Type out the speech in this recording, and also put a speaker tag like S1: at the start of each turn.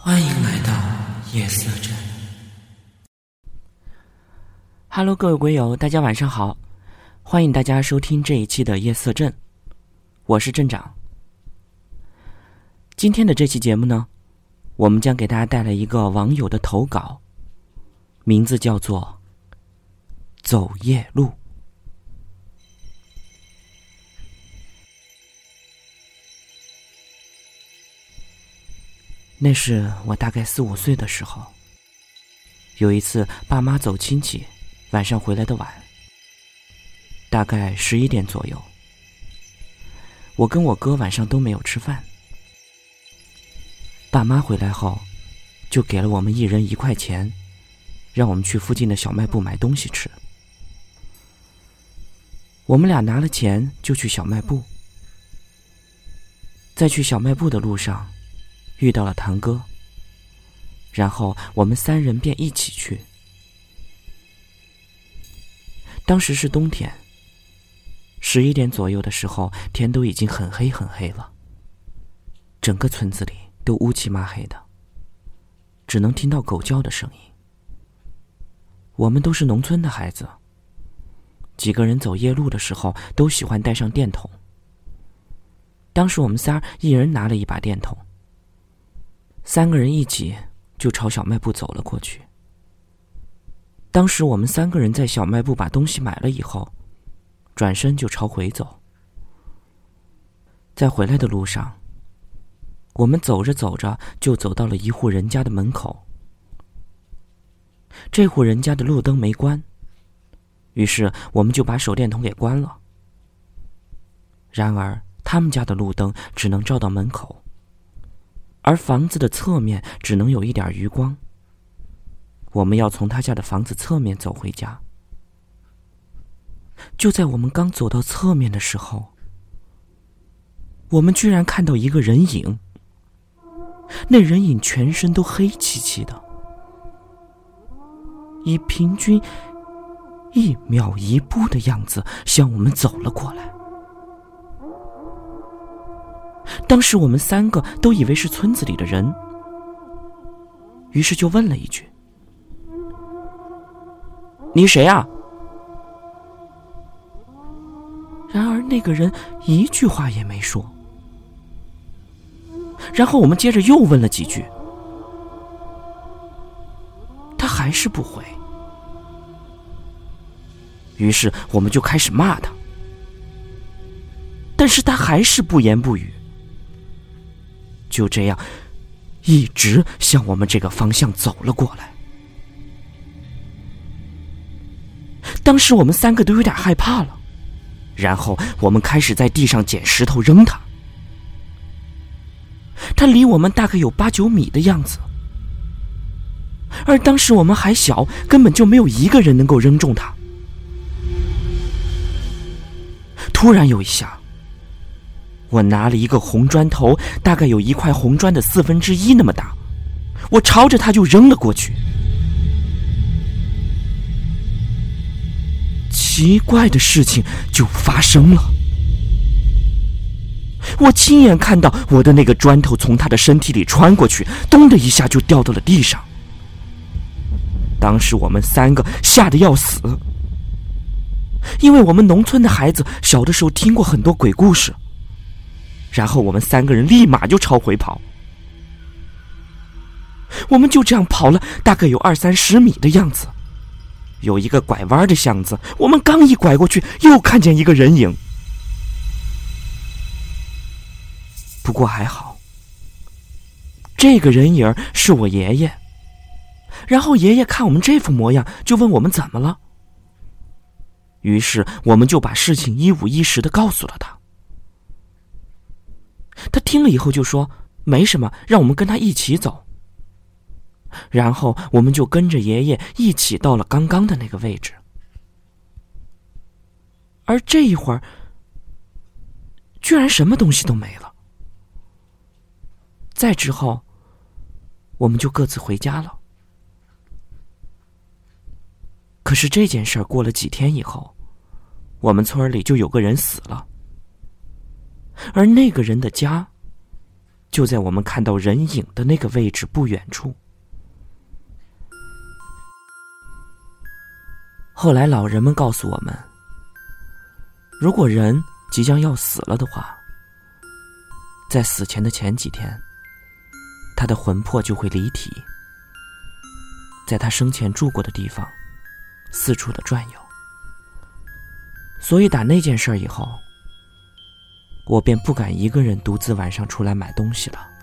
S1: 欢迎来到夜色镇。Hello，各位鬼友，大家晚上好！欢迎大家收听这一期的夜色镇，我是镇长。今天的这期节目呢，我们将给大家带来一个网友的投稿，名字叫做《走夜路》。那是我大概四五岁的时候，有一次爸妈走亲戚，晚上回来的晚，大概十一点左右。我跟我哥晚上都没有吃饭，爸妈回来后，就给了我们一人一块钱，让我们去附近的小卖部买东西吃。我们俩拿了钱就去小卖部，在去小卖部的路上。遇到了堂哥，然后我们三人便一起去。当时是冬天，十一点左右的时候，天都已经很黑很黑了。整个村子里都乌漆嘛黑的，只能听到狗叫的声音。我们都是农村的孩子，几个人走夜路的时候都喜欢带上电筒。当时我们仨一人拿了一把电筒。三个人一起就朝小卖部走了过去。当时我们三个人在小卖部把东西买了以后，转身就朝回走。在回来的路上，我们走着走着就走到了一户人家的门口。这户人家的路灯没关，于是我们就把手电筒给关了。然而他们家的路灯只能照到门口。而房子的侧面只能有一点余光。我们要从他家的房子侧面走回家。就在我们刚走到侧面的时候，我们居然看到一个人影。那人影全身都黑漆漆的，以平均一秒一步的样子向我们走了过来。当时我们三个都以为是村子里的人，于是就问了一句：“你谁啊？”然而那个人一句话也没说。然后我们接着又问了几句，他还是不回。于是我们就开始骂他，但是他还是不言不语。就这样，一直向我们这个方向走了过来。当时我们三个都有点害怕了，然后我们开始在地上捡石头扔他。他离我们大概有八九米的样子，而当时我们还小，根本就没有一个人能够扔中他。突然有一下。我拿了一个红砖头，大概有一块红砖的四分之一那么大，我朝着他就扔了过去。奇怪的事情就发生了，我亲眼看到我的那个砖头从他的身体里穿过去，咚的一下就掉到了地上。当时我们三个吓得要死，因为我们农村的孩子小的时候听过很多鬼故事。然后我们三个人立马就朝回跑，我们就这样跑了大概有二三十米的样子，有一个拐弯的巷子，我们刚一拐过去，又看见一个人影。不过还好，这个人影是我爷爷。然后爷爷看我们这副模样，就问我们怎么了。于是我们就把事情一五一十的告诉了他。听了以后就说：“没什么，让我们跟他一起走。”然后我们就跟着爷爷一起到了刚刚的那个位置。而这一会儿，居然什么东西都没了。再之后，我们就各自回家了。可是这件事儿过了几天以后，我们村里就有个人死了。而那个人的家，就在我们看到人影的那个位置不远处。后来，老人们告诉我们，如果人即将要死了的话，在死前的前几天，他的魂魄就会离体，在他生前住过的地方四处的转悠。所以，打那件事以后，我便不敢一个人独自晚上出来买东西了。